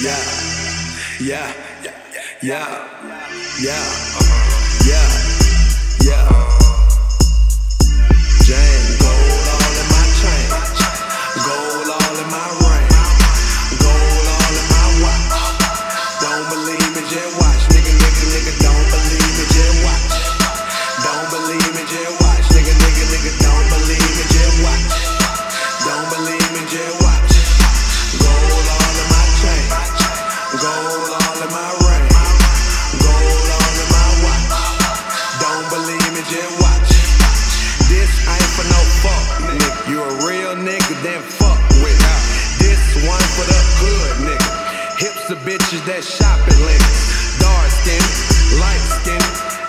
Yeah, yeah, yeah, yeah, yeah, yeah. Jane, gold all in my chain, gold all in my ring, gold all in my watch. Don't believe me, just watch, nigga, nigga, nigga. Don't believe me, just watch. For the hood, nigga. Hips of bitches that shopping Lenox. Dark skin, light skin,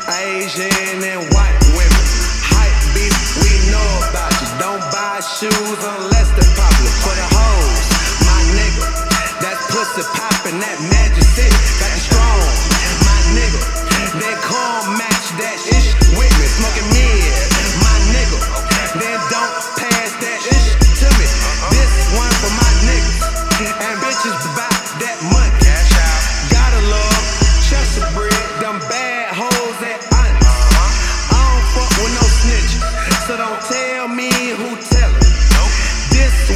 Asian and white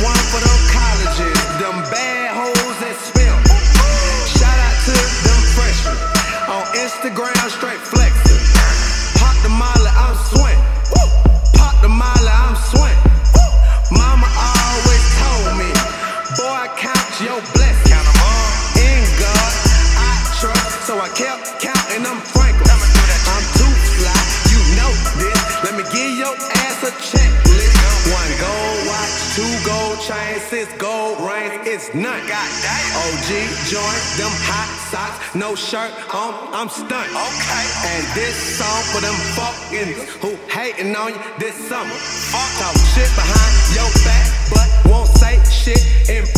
one for them colleges, them bad hoes that spell. Shout out to them freshmen on Instagram, straight flexing. Pop the molly, I'm swing. Pop the molly, I'm swing. Mama always told me, boy, count your blessings. In God, I trust, so I kept counting two gold chains, six gold rings, it's none. OG joint, them hot socks, no shirt on, I'm stunned. Okay. And this song for them fucking who hating on you this summer. Talk shit behind your back, but won't say shit in.